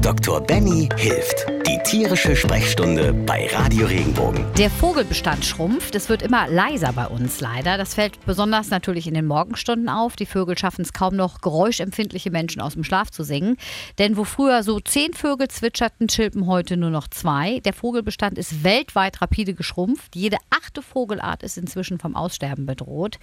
Dr. Benny hilft. Die tierische Sprechstunde bei Radio Regenbogen. Der Vogelbestand schrumpft. Es wird immer leiser bei uns leider. Das fällt besonders natürlich in den Morgenstunden auf. Die Vögel schaffen es kaum noch, geräuschempfindliche Menschen aus dem Schlaf zu singen. Denn wo früher so zehn Vögel zwitscherten, chilpen heute nur noch zwei. Der Vogelbestand ist weltweit rapide geschrumpft. Jede achte Vogelart ist inzwischen vom Aussterben bedroht.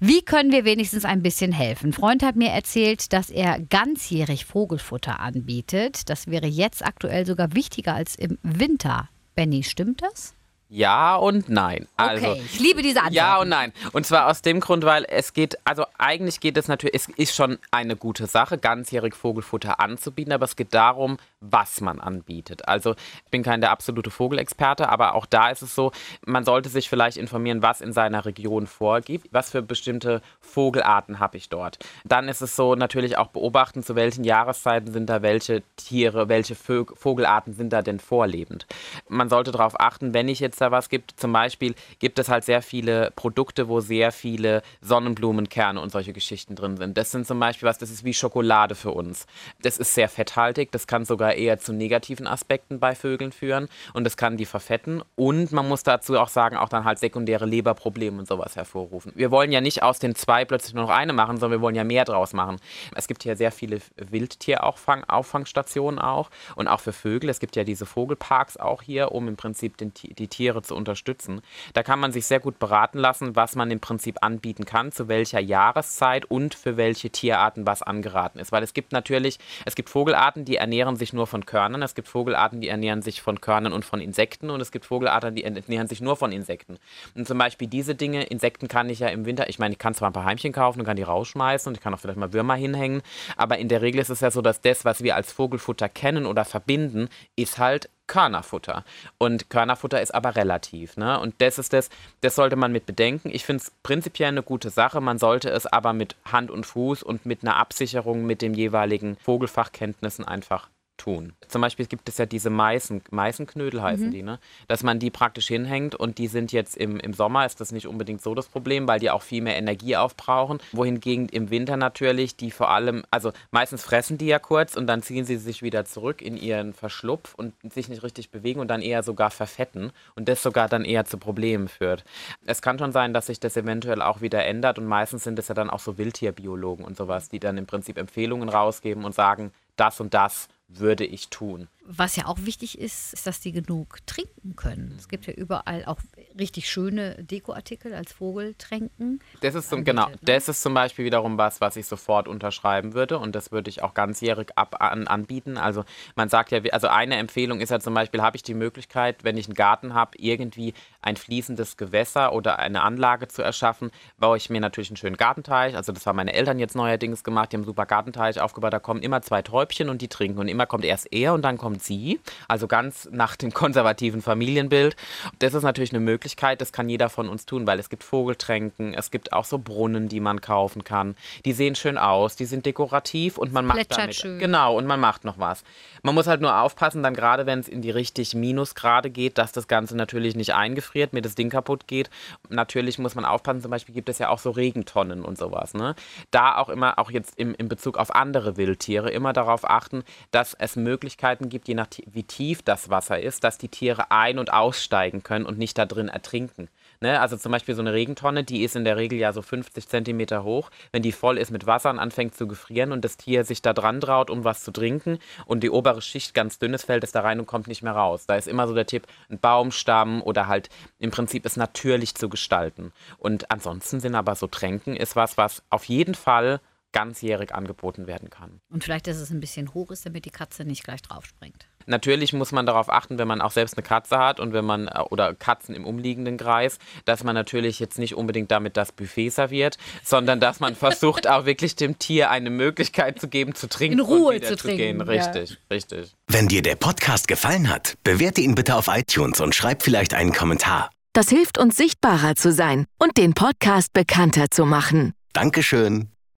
Wie können wir wenigstens ein bisschen helfen? Ein Freund hat mir erzählt, dass er ganzjährig Vogelfutter anbietet. Das wäre jetzt aktuell sogar wichtiger als im Winter. Benny, stimmt das? Ja und nein. Also, okay, ich liebe diese Antwort. Ja und nein. Und zwar aus dem Grund, weil es geht, also eigentlich geht es natürlich, es ist schon eine gute Sache, ganzjährig Vogelfutter anzubieten, aber es geht darum, was man anbietet. Also ich bin kein der absolute Vogelexperte, aber auch da ist es so, man sollte sich vielleicht informieren, was in seiner Region vorgibt, was für bestimmte Vogelarten habe ich dort. Dann ist es so natürlich auch beobachten, zu welchen Jahreszeiten sind da welche Tiere, welche Vogelarten sind da denn vorlebend. Man sollte darauf achten, wenn ich jetzt da was gibt. Zum Beispiel gibt es halt sehr viele Produkte, wo sehr viele Sonnenblumenkerne und solche Geschichten drin sind. Das sind zum Beispiel was, das ist wie Schokolade für uns. Das ist sehr fetthaltig, das kann sogar eher zu negativen Aspekten bei Vögeln führen und das kann die verfetten. Und man muss dazu auch sagen, auch dann halt sekundäre Leberprobleme und sowas hervorrufen. Wir wollen ja nicht aus den zwei plötzlich nur noch eine machen, sondern wir wollen ja mehr draus machen. Es gibt hier sehr viele Wildtierauffangsstationen auch und auch für Vögel. Es gibt ja diese Vogelparks auch hier, um im Prinzip den, die Tiere Tiere zu unterstützen. Da kann man sich sehr gut beraten lassen, was man im Prinzip anbieten kann, zu welcher Jahreszeit und für welche Tierarten was angeraten ist. Weil es gibt natürlich, es gibt Vogelarten, die ernähren sich nur von Körnern, es gibt Vogelarten, die ernähren sich von Körnern und von Insekten und es gibt Vogelarten, die ernähren sich nur von Insekten. Und zum Beispiel diese Dinge, Insekten kann ich ja im Winter, ich meine, ich kann zwar ein paar Heimchen kaufen und kann die rausschmeißen und ich kann auch vielleicht mal Würmer hinhängen, aber in der Regel ist es ja so, dass das, was wir als Vogelfutter kennen oder verbinden, ist halt Körnerfutter. Und Körnerfutter ist aber relativ. Ne? Und das ist das, das sollte man mit bedenken. Ich finde es prinzipiell eine gute Sache. Man sollte es aber mit Hand und Fuß und mit einer Absicherung mit den jeweiligen Vogelfachkenntnissen einfach tun. Zum Beispiel gibt es ja diese Meißen, Meißenknödel heißen mhm. die, ne? Dass man die praktisch hinhängt und die sind jetzt im, im Sommer ist das nicht unbedingt so das Problem, weil die auch viel mehr Energie aufbrauchen. Wohingegen im Winter natürlich die vor allem, also meistens fressen die ja kurz und dann ziehen sie sich wieder zurück in ihren Verschlupf und sich nicht richtig bewegen und dann eher sogar verfetten und das sogar dann eher zu Problemen führt. Es kann schon sein, dass sich das eventuell auch wieder ändert und meistens sind es ja dann auch so Wildtierbiologen und sowas, die dann im Prinzip Empfehlungen rausgeben und sagen, das und das würde ich tun. Was ja auch wichtig ist, ist, dass die genug trinken können. Es gibt ja überall auch richtig schöne Dekoartikel als Vogeltränken. Das ist zum, genau, ne? das ist zum Beispiel wiederum was, was ich sofort unterschreiben würde und das würde ich auch ganzjährig ab, an, anbieten. Also man sagt ja, also eine Empfehlung ist ja zum Beispiel, habe ich die Möglichkeit, wenn ich einen Garten habe, irgendwie ein fließendes Gewässer oder eine Anlage zu erschaffen, baue ich mir natürlich einen schönen Gartenteich. Also das haben meine Eltern jetzt neuerdings gemacht, die haben einen super Gartenteich aufgebaut, da kommen immer zwei Täubchen und die trinken und immer kommt erst er und dann kommt sie, also ganz nach dem konservativen Familienbild. Das ist natürlich eine Möglichkeit, das kann jeder von uns tun, weil es gibt Vogeltränken, es gibt auch so Brunnen, die man kaufen kann. Die sehen schön aus, die sind dekorativ und man macht damit schön. genau und man macht noch was. Man muss halt nur aufpassen, dann gerade wenn es in die richtig Minusgrade geht, dass das Ganze natürlich nicht eingefriert, mir das Ding kaputt geht. Natürlich muss man aufpassen, zum Beispiel gibt es ja auch so Regentonnen und sowas. Ne? Da auch immer, auch jetzt im, in Bezug auf andere Wildtiere, immer darauf achten, dass es Möglichkeiten gibt, je nach wie tief das Wasser ist, dass die Tiere ein- und aussteigen können und nicht da drin ertrinken. Ne? Also zum Beispiel so eine Regentonne, die ist in der Regel ja so 50 Zentimeter hoch. Wenn die voll ist mit Wasser und anfängt zu gefrieren und das Tier sich da dran traut, um was zu trinken und die obere Schicht ganz dünn ist, fällt es da rein und kommt nicht mehr raus. Da ist immer so der Tipp, ein Baumstamm oder halt im Prinzip es natürlich zu gestalten. Und ansonsten sind aber so Tränken ist was, was auf jeden Fall ganzjährig angeboten werden kann. Und vielleicht, dass es ein bisschen hoch ist, damit die Katze nicht gleich drauf springt. Natürlich muss man darauf achten, wenn man auch selbst eine Katze hat und wenn man äh, oder Katzen im umliegenden Kreis, dass man natürlich jetzt nicht unbedingt damit das Buffet serviert, sondern dass man versucht auch wirklich dem Tier eine Möglichkeit zu geben, zu trinken. In Ruhe zu trinken. Gehen. Richtig, ja. richtig. Wenn dir der Podcast gefallen hat, bewerte ihn bitte auf iTunes und schreib vielleicht einen Kommentar. Das hilft uns sichtbarer zu sein und den Podcast bekannter zu machen. Dankeschön.